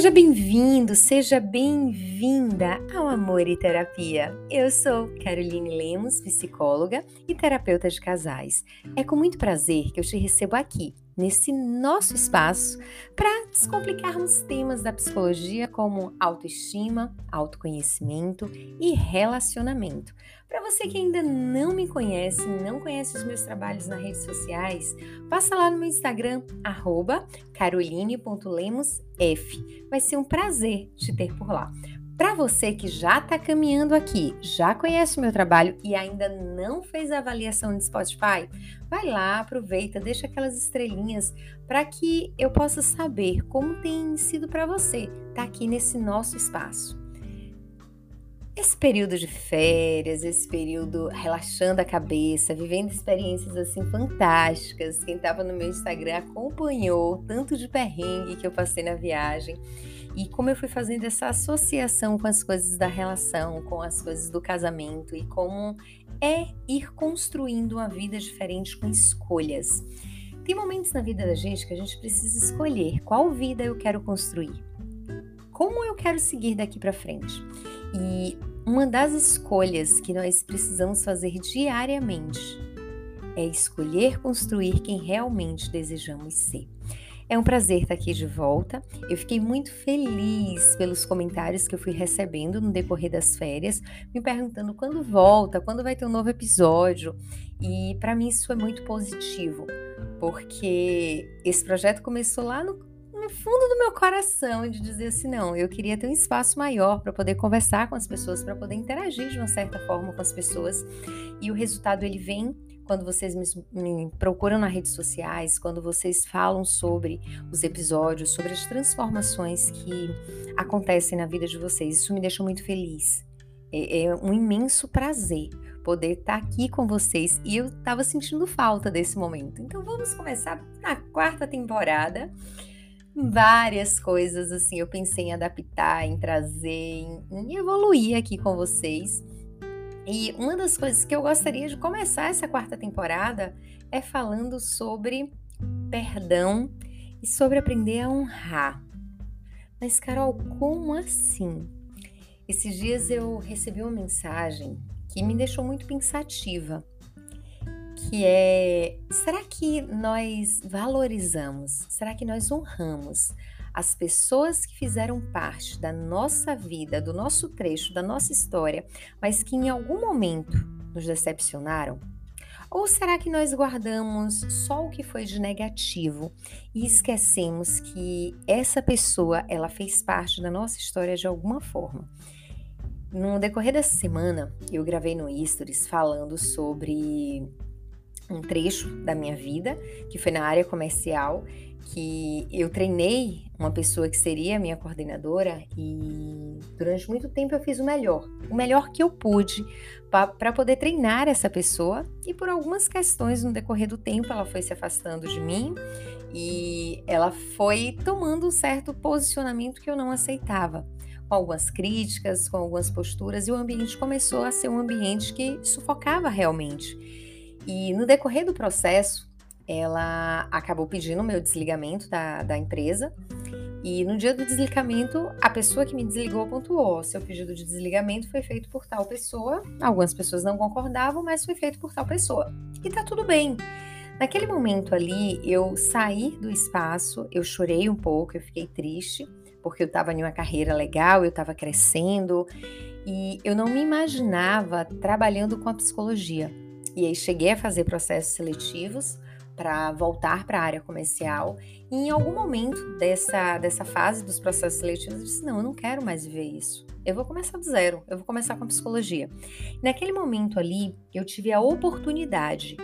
Seja bem-vindo, seja bem-vinda ao Amor e Terapia. Eu sou Caroline Lemos, psicóloga e terapeuta de casais. É com muito prazer que eu te recebo aqui, nesse nosso espaço, para descomplicarmos temas da psicologia como autoestima, autoconhecimento e relacionamento. Para você que ainda não me conhece, não conhece os meus trabalhos nas redes sociais, passa lá no meu Instagram, caroline.lemosf. Vai ser um prazer te ter por lá. Para você que já está caminhando aqui, já conhece o meu trabalho e ainda não fez a avaliação de Spotify, vai lá, aproveita, deixa aquelas estrelinhas para que eu possa saber como tem sido para você estar tá aqui nesse nosso espaço. Esse período de férias, esse período relaxando a cabeça, vivendo experiências assim fantásticas. Quem estava no meu Instagram acompanhou tanto de perrengue que eu passei na viagem e como eu fui fazendo essa associação com as coisas da relação, com as coisas do casamento e como é ir construindo uma vida diferente com escolhas. Tem momentos na vida da gente que a gente precisa escolher qual vida eu quero construir. Como eu quero seguir daqui para frente? E uma das escolhas que nós precisamos fazer diariamente é escolher construir quem realmente desejamos ser. É um prazer estar aqui de volta. Eu fiquei muito feliz pelos comentários que eu fui recebendo no decorrer das férias, me perguntando quando volta, quando vai ter um novo episódio. E para mim isso é muito positivo, porque esse projeto começou lá no no fundo do meu coração de dizer assim, não, eu queria ter um espaço maior para poder conversar com as pessoas, para poder interagir de uma certa forma com as pessoas. E o resultado ele vem quando vocês me, me, procuram nas redes sociais, quando vocês falam sobre os episódios, sobre as transformações que acontecem na vida de vocês. Isso me deixa muito feliz. É, é um imenso prazer poder estar aqui com vocês e eu estava sentindo falta desse momento. Então vamos começar na quarta temporada várias coisas assim eu pensei em adaptar, em trazer, em, em, evoluir aqui com vocês. E uma das coisas que eu gostaria de começar essa quarta temporada é falando sobre perdão e sobre aprender a honrar. Mas Carol, como assim? Esses dias eu recebi uma mensagem que me deixou muito pensativa que é: será que nós valorizamos? Será que nós honramos as pessoas que fizeram parte da nossa vida, do nosso trecho, da nossa história, mas que em algum momento nos decepcionaram? Ou será que nós guardamos só o que foi de negativo e esquecemos que essa pessoa, ela fez parte da nossa história de alguma forma? No decorrer dessa semana, eu gravei no Stories falando sobre um trecho da minha vida, que foi na área comercial, que eu treinei uma pessoa que seria minha coordenadora e durante muito tempo eu fiz o melhor, o melhor que eu pude para poder treinar essa pessoa e por algumas questões no decorrer do tempo ela foi se afastando de mim e ela foi tomando um certo posicionamento que eu não aceitava com algumas críticas, com algumas posturas, e o ambiente começou a ser um ambiente que sufocava realmente. E no decorrer do processo, ela acabou pedindo o meu desligamento da, da empresa. E no dia do desligamento, a pessoa que me desligou pontuou: seu pedido de desligamento foi feito por tal pessoa. Algumas pessoas não concordavam, mas foi feito por tal pessoa. E tá tudo bem. Naquele momento ali, eu saí do espaço, eu chorei um pouco, eu fiquei triste, porque eu estava em uma carreira legal, eu estava crescendo e eu não me imaginava trabalhando com a psicologia. E aí cheguei a fazer processos seletivos para voltar para a área comercial. E em algum momento dessa, dessa fase dos processos seletivos, eu disse: não, eu não quero mais viver isso. Eu vou começar do zero, eu vou começar com a psicologia. Naquele momento ali, eu tive a oportunidade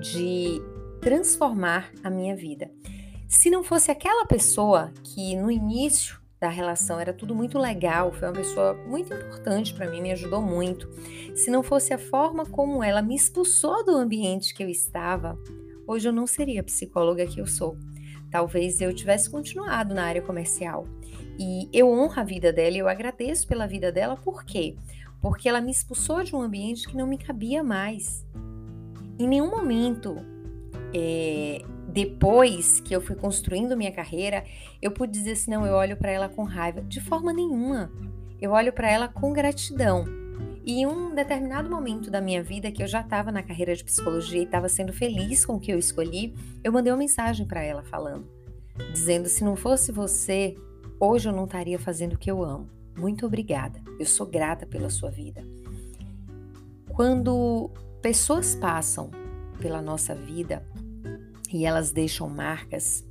de transformar a minha vida. Se não fosse aquela pessoa que no início da relação, era tudo muito legal, foi uma pessoa muito importante para mim, me ajudou muito. Se não fosse a forma como ela me expulsou do ambiente que eu estava, hoje eu não seria a psicóloga que eu sou. Talvez eu tivesse continuado na área comercial. E eu honro a vida dela e eu agradeço pela vida dela, por quê? Porque ela me expulsou de um ambiente que não me cabia mais. Em nenhum momento é, depois que eu fui construindo minha carreira, eu pude dizer assim: não, eu olho para ela com raiva. De forma nenhuma. Eu olho para ela com gratidão. E em um determinado momento da minha vida, que eu já estava na carreira de psicologia e estava sendo feliz com o que eu escolhi, eu mandei uma mensagem para ela falando, dizendo: se não fosse você, hoje eu não estaria fazendo o que eu amo. Muito obrigada. Eu sou grata pela sua vida. Quando pessoas passam pela nossa vida e elas deixam marcas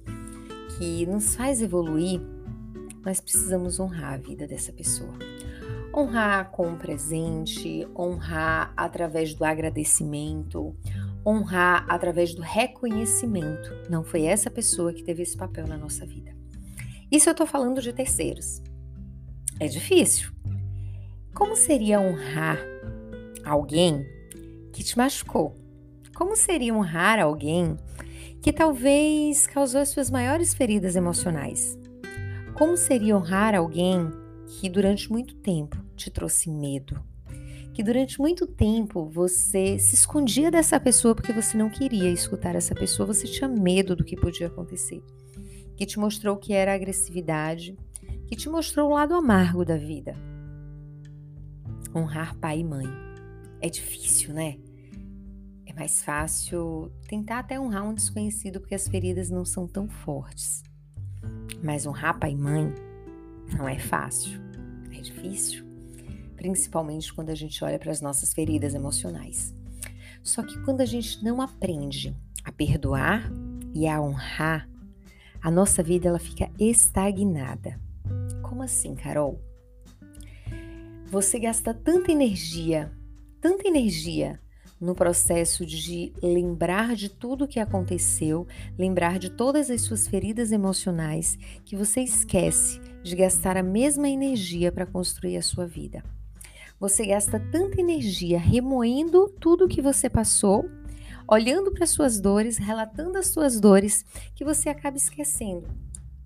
que nos faz evoluir, nós precisamos honrar a vida dessa pessoa. Honrar com um presente, honrar através do agradecimento, honrar através do reconhecimento. Não foi essa pessoa que teve esse papel na nossa vida. Isso eu estou falando de terceiros. É difícil. Como seria honrar alguém que te machucou? Como seria honrar alguém que talvez causou as suas maiores feridas emocionais? Como seria honrar alguém que durante muito tempo te trouxe medo, que durante muito tempo você se escondia dessa pessoa porque você não queria escutar essa pessoa, você tinha medo do que podia acontecer, que te mostrou que era agressividade, que te mostrou o lado amargo da vida. Honrar pai e mãe. É difícil, né? Mais fácil tentar até honrar um desconhecido porque as feridas não são tão fortes. Mas honrar pai e mãe não é fácil, é difícil principalmente quando a gente olha para as nossas feridas emocionais. Só que quando a gente não aprende a perdoar e a honrar, a nossa vida ela fica estagnada. Como assim, Carol? Você gasta tanta energia, tanta energia no processo de lembrar de tudo o que aconteceu, lembrar de todas as suas feridas emocionais, que você esquece de gastar a mesma energia para construir a sua vida. Você gasta tanta energia remoendo tudo que você passou, olhando para suas dores, relatando as suas dores, que você acaba esquecendo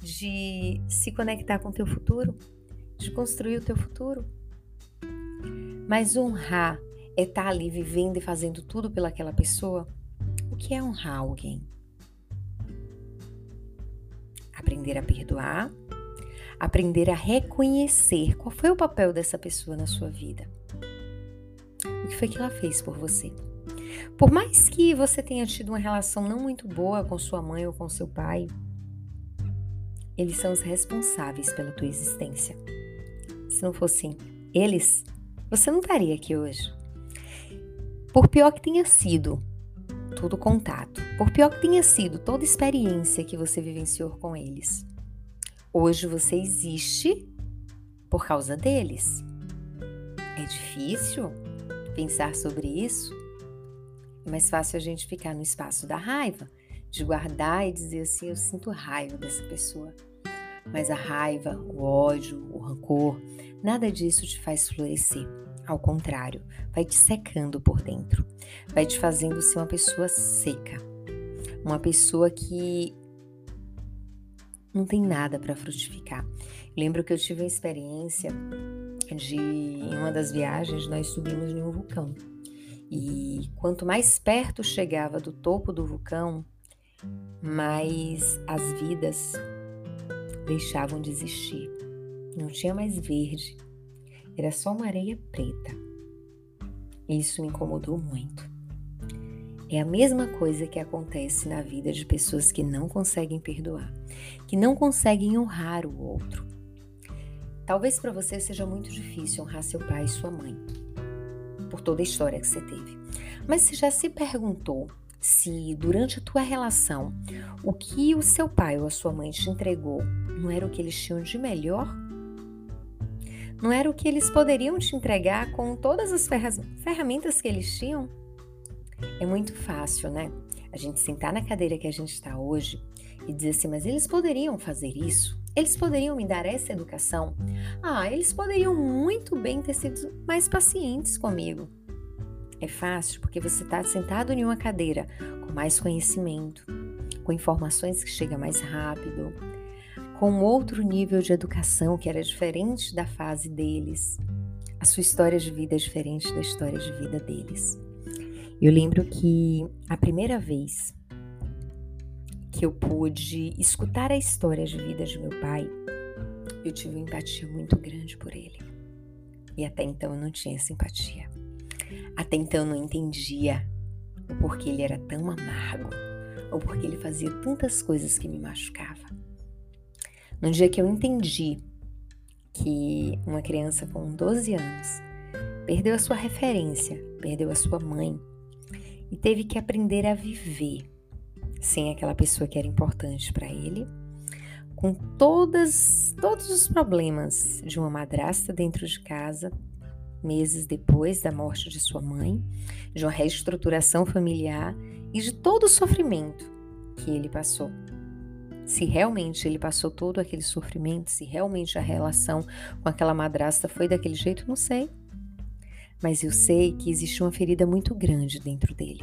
de se conectar com o teu futuro, de construir o teu futuro. Mas honrar é estar tá ali vivendo e fazendo tudo pelaquela pessoa. O que é honrar alguém? Aprender a perdoar aprender a reconhecer qual foi o papel dessa pessoa na sua vida. O que foi que ela fez por você? Por mais que você tenha tido uma relação não muito boa com sua mãe ou com seu pai, eles são os responsáveis pela tua existência. Se não fossem eles, você não estaria aqui hoje. Por pior que tenha sido todo contato, por pior que tenha sido toda experiência que você vivenciou com eles, Hoje você existe por causa deles. É difícil pensar sobre isso. É mais fácil a gente ficar no espaço da raiva, de guardar e dizer assim: eu sinto raiva dessa pessoa. Mas a raiva, o ódio, o rancor, nada disso te faz florescer. Ao contrário, vai te secando por dentro, vai te fazendo ser uma pessoa seca, uma pessoa que não tem nada para frutificar. Lembro que eu tive uma experiência de em uma das viagens nós subimos em um vulcão. E quanto mais perto chegava do topo do vulcão, mais as vidas deixavam de existir. Não tinha mais verde, era só uma areia preta. Isso me incomodou muito. É a mesma coisa que acontece na vida de pessoas que não conseguem perdoar, que não conseguem honrar o outro. Talvez para você seja muito difícil honrar seu pai e sua mãe, por toda a história que você teve. Mas você já se perguntou se durante a tua relação o que o seu pai ou a sua mãe te entregou não era o que eles tinham de melhor? Não era o que eles poderiam te entregar com todas as ferramentas que eles tinham? É muito fácil, né? A gente sentar na cadeira que a gente está hoje e dizer assim, mas eles poderiam fazer isso? Eles poderiam me dar essa educação? Ah, eles poderiam muito bem ter sido mais pacientes comigo. É fácil porque você está sentado em uma cadeira com mais conhecimento, com informações que chegam mais rápido, com outro nível de educação que era diferente da fase deles. A sua história de vida é diferente da história de vida deles. Eu lembro que a primeira vez que eu pude escutar a história de vida de meu pai, eu tive uma empatia muito grande por ele. E até então eu não tinha simpatia. Até então eu não entendia o porquê ele era tão amargo, ou porque ele fazia tantas coisas que me machucavam. No dia que eu entendi que uma criança com 12 anos perdeu a sua referência, perdeu a sua mãe e teve que aprender a viver sem aquela pessoa que era importante para ele, com todas todos os problemas de uma madrasta dentro de casa, meses depois da morte de sua mãe, de uma reestruturação familiar e de todo o sofrimento que ele passou. Se realmente ele passou todo aquele sofrimento, se realmente a relação com aquela madrasta foi daquele jeito, não sei. Mas eu sei que existe uma ferida muito grande dentro dele.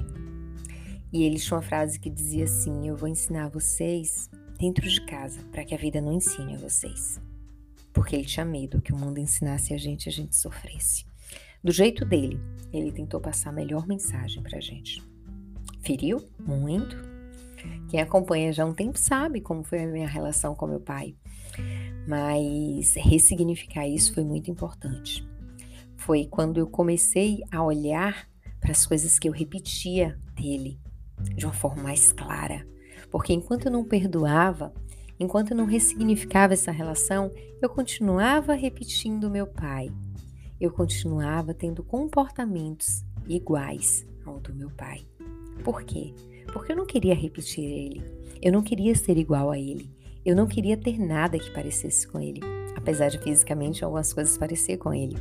E ele tinha uma frase que dizia assim: Eu vou ensinar vocês dentro de casa, para que a vida não ensine a vocês. Porque ele tinha medo que o mundo ensinasse a gente e a gente sofresse. Do jeito dele, ele tentou passar a melhor mensagem para a gente. Feriu muito. Quem acompanha já há um tempo sabe como foi a minha relação com meu pai. Mas ressignificar isso foi muito importante. Foi quando eu comecei a olhar para as coisas que eu repetia dele de uma forma mais clara. Porque enquanto eu não perdoava, enquanto eu não ressignificava essa relação, eu continuava repetindo meu pai, eu continuava tendo comportamentos iguais ao do meu pai. Por quê? Porque eu não queria repetir ele, eu não queria ser igual a ele, eu não queria ter nada que parecesse com ele, apesar de fisicamente algumas coisas parecer com ele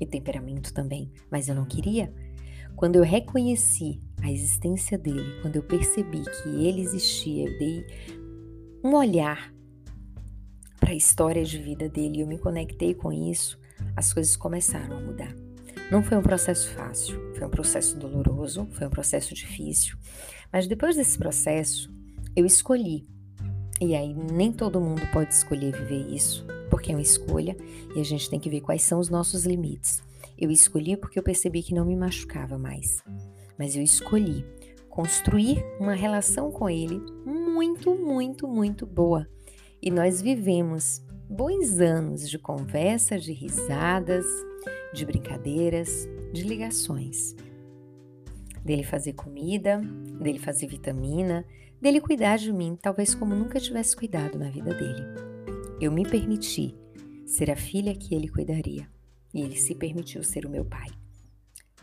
e temperamento também, mas eu não queria. Quando eu reconheci a existência dele, quando eu percebi que ele existia, eu dei um olhar para a história de vida dele e eu me conectei com isso, as coisas começaram a mudar. Não foi um processo fácil, foi um processo doloroso, foi um processo difícil, mas depois desse processo, eu escolhi. E aí, nem todo mundo pode escolher viver isso, porque é uma escolha e a gente tem que ver quais são os nossos limites. Eu escolhi porque eu percebi que não me machucava mais, mas eu escolhi construir uma relação com ele muito, muito, muito boa. E nós vivemos bons anos de conversa, de risadas, de brincadeiras, de ligações. Dele fazer comida, dele fazer vitamina, dele cuidar de mim, talvez como nunca tivesse cuidado na vida dele. Eu me permiti ser a filha que ele cuidaria e ele se permitiu ser o meu pai.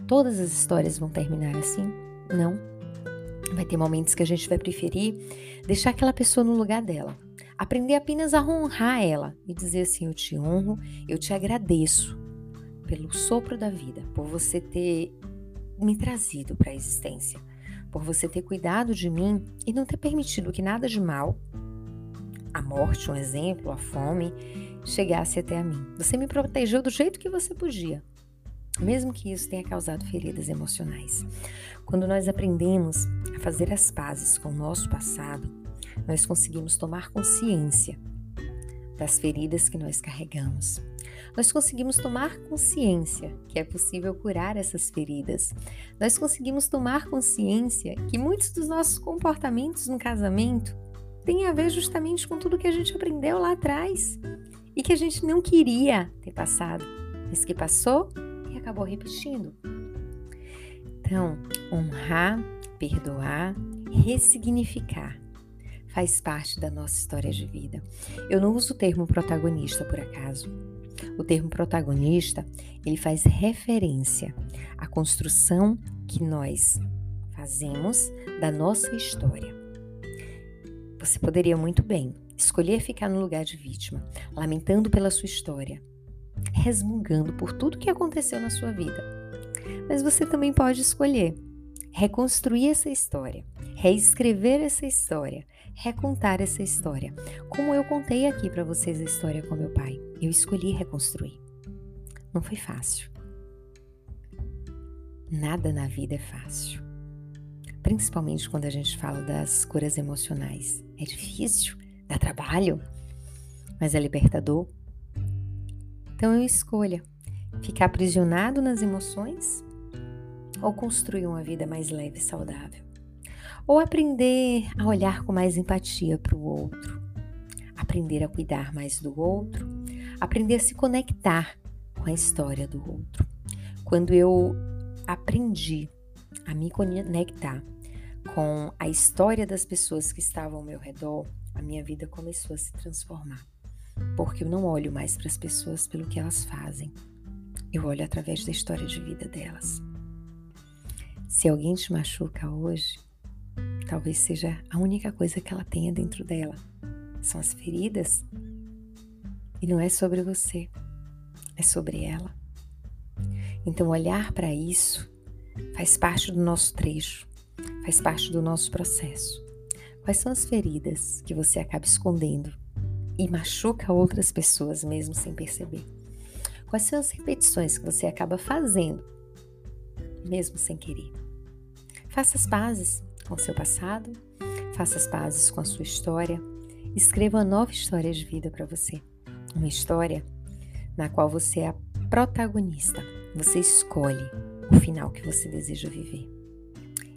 Todas as histórias vão terminar assim? Não. Vai ter momentos que a gente vai preferir deixar aquela pessoa no lugar dela, Aprender apenas a honrar ela e dizer assim: Eu te honro, eu te agradeço pelo sopro da vida, por você ter me trazido para a existência, por você ter cuidado de mim e não ter permitido que nada de mal, a morte, um exemplo, a fome, chegasse até a mim. Você me protegeu do jeito que você podia, mesmo que isso tenha causado feridas emocionais. Quando nós aprendemos a fazer as pazes com o nosso passado, nós conseguimos tomar consciência das feridas que nós carregamos. Nós conseguimos tomar consciência que é possível curar essas feridas. Nós conseguimos tomar consciência que muitos dos nossos comportamentos no casamento têm a ver justamente com tudo que a gente aprendeu lá atrás e que a gente não queria ter passado, mas que passou e acabou repetindo. Então, honrar, perdoar, ressignificar faz parte da nossa história de vida. Eu não uso o termo protagonista por acaso. O termo protagonista, ele faz referência à construção que nós fazemos da nossa história. Você poderia muito bem escolher ficar no lugar de vítima, lamentando pela sua história, resmungando por tudo que aconteceu na sua vida. Mas você também pode escolher reconstruir essa história, reescrever essa história, recontar essa história. Como eu contei aqui para vocês a história com meu pai, eu escolhi reconstruir. Não foi fácil. Nada na vida é fácil. Principalmente quando a gente fala das curas emocionais. É difícil, dá trabalho, mas é libertador. Então eu escolha ficar aprisionado nas emoções ou construir uma vida mais leve e saudável. ou aprender a olhar com mais empatia para o outro, aprender a cuidar mais do outro, aprender a se conectar com a história do outro. Quando eu aprendi a me conectar com a história das pessoas que estavam ao meu redor, a minha vida começou a se transformar. Porque eu não olho mais para as pessoas pelo que elas fazem. Eu olho através da história de vida delas. Se alguém te machuca hoje, talvez seja a única coisa que ela tenha dentro dela. São as feridas. E não é sobre você, é sobre ela. Então, olhar para isso faz parte do nosso trecho, faz parte do nosso processo. Quais são as feridas que você acaba escondendo e machuca outras pessoas mesmo sem perceber? Quais são as repetições que você acaba fazendo mesmo sem querer? Faça as pazes com seu passado, faça as pazes com a sua história, escreva uma nova história de vida para você. Uma história na qual você é a protagonista. Você escolhe o final que você deseja viver.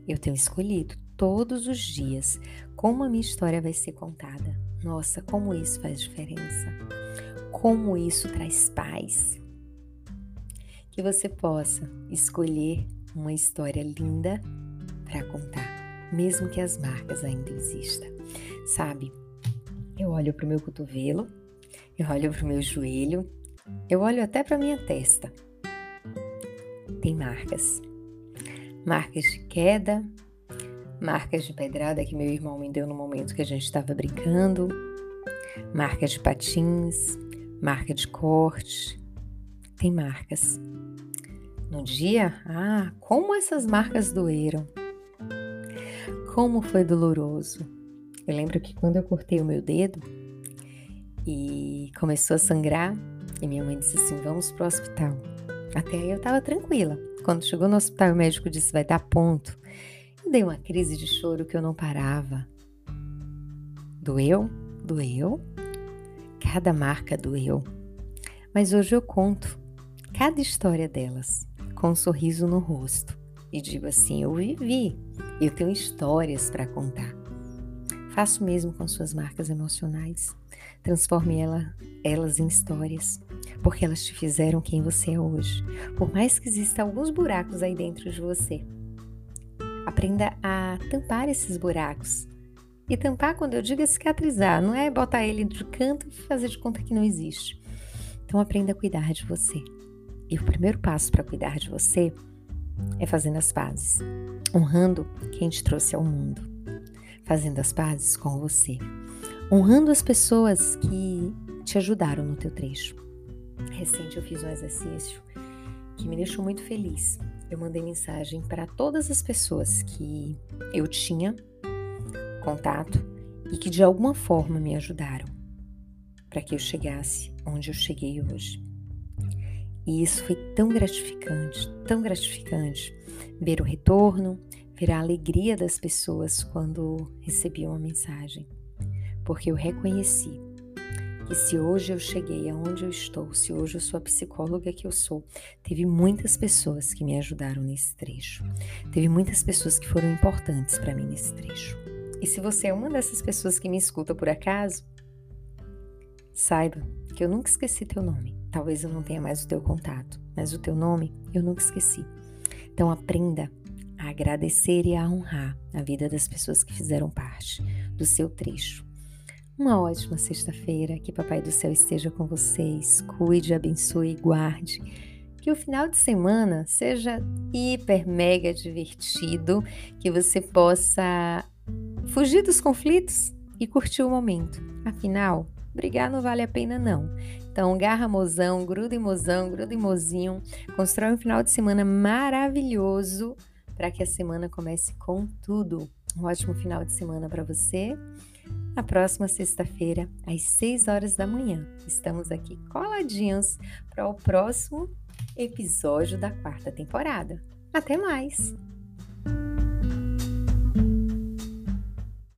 Eu tenho escolhido todos os dias como a minha história vai ser contada. Nossa, como isso faz diferença. Como isso traz paz. Que você possa escolher uma história linda para contar, mesmo que as marcas ainda existam. Sabe, eu olho para o meu cotovelo, eu olho para o meu joelho, eu olho até para minha testa. Tem marcas. Marcas de queda, marcas de pedrada que meu irmão me deu no momento que a gente estava brincando, marcas de patins, marca de corte. Tem marcas. No dia, ah, como essas marcas doeram. Como foi doloroso. Eu lembro que quando eu cortei o meu dedo e começou a sangrar, e minha mãe disse assim: vamos pro hospital. Até aí eu tava tranquila. Quando chegou no hospital, o médico disse: vai dar ponto. Eu dei uma crise de choro que eu não parava. Doeu? Doeu? Cada marca doeu. Mas hoje eu conto cada história delas com um sorriso no rosto e digo assim: eu vivi, eu tenho histórias para contar. Faço mesmo com suas marcas emocionais. Transforme ela, elas em histórias, porque elas te fizeram quem você é hoje. Por mais que existam alguns buracos aí dentro de você, aprenda a tampar esses buracos. E tampar, quando eu digo é cicatrizar, não é botar ele de canto e fazer de conta que não existe. Então aprenda a cuidar de você. E o primeiro passo para cuidar de você é fazendo as pazes, honrando quem te trouxe ao mundo, fazendo as pazes com você, honrando as pessoas que te ajudaram no teu trecho. Recente eu fiz um exercício que me deixou muito feliz. Eu mandei mensagem para todas as pessoas que eu tinha contato e que de alguma forma me ajudaram para que eu chegasse onde eu cheguei hoje. E isso foi tão gratificante, tão gratificante ver o retorno, ver a alegria das pessoas quando recebiam uma mensagem. Porque eu reconheci que se hoje eu cheguei aonde eu estou, se hoje eu sou a psicóloga que eu sou, teve muitas pessoas que me ajudaram nesse trecho. Teve muitas pessoas que foram importantes para mim nesse trecho. E se você é uma dessas pessoas que me escuta por acaso, saiba que eu nunca esqueci teu nome. Talvez eu não tenha mais o teu contato, mas o teu nome eu nunca esqueci. Então aprenda a agradecer e a honrar a vida das pessoas que fizeram parte do seu trecho. Uma ótima sexta-feira, que Papai do Céu esteja com vocês, cuide, abençoe e guarde. Que o final de semana seja hiper mega divertido, que você possa fugir dos conflitos e curtir o momento. Afinal, brigar não vale a pena não. Então, garra mozão, gruda em mozão, gruda em mozinho. Constrói um final de semana maravilhoso para que a semana comece com tudo. Um ótimo final de semana para você. Na próxima sexta-feira, às 6 horas da manhã, estamos aqui coladinhos para o próximo episódio da quarta temporada. Até mais!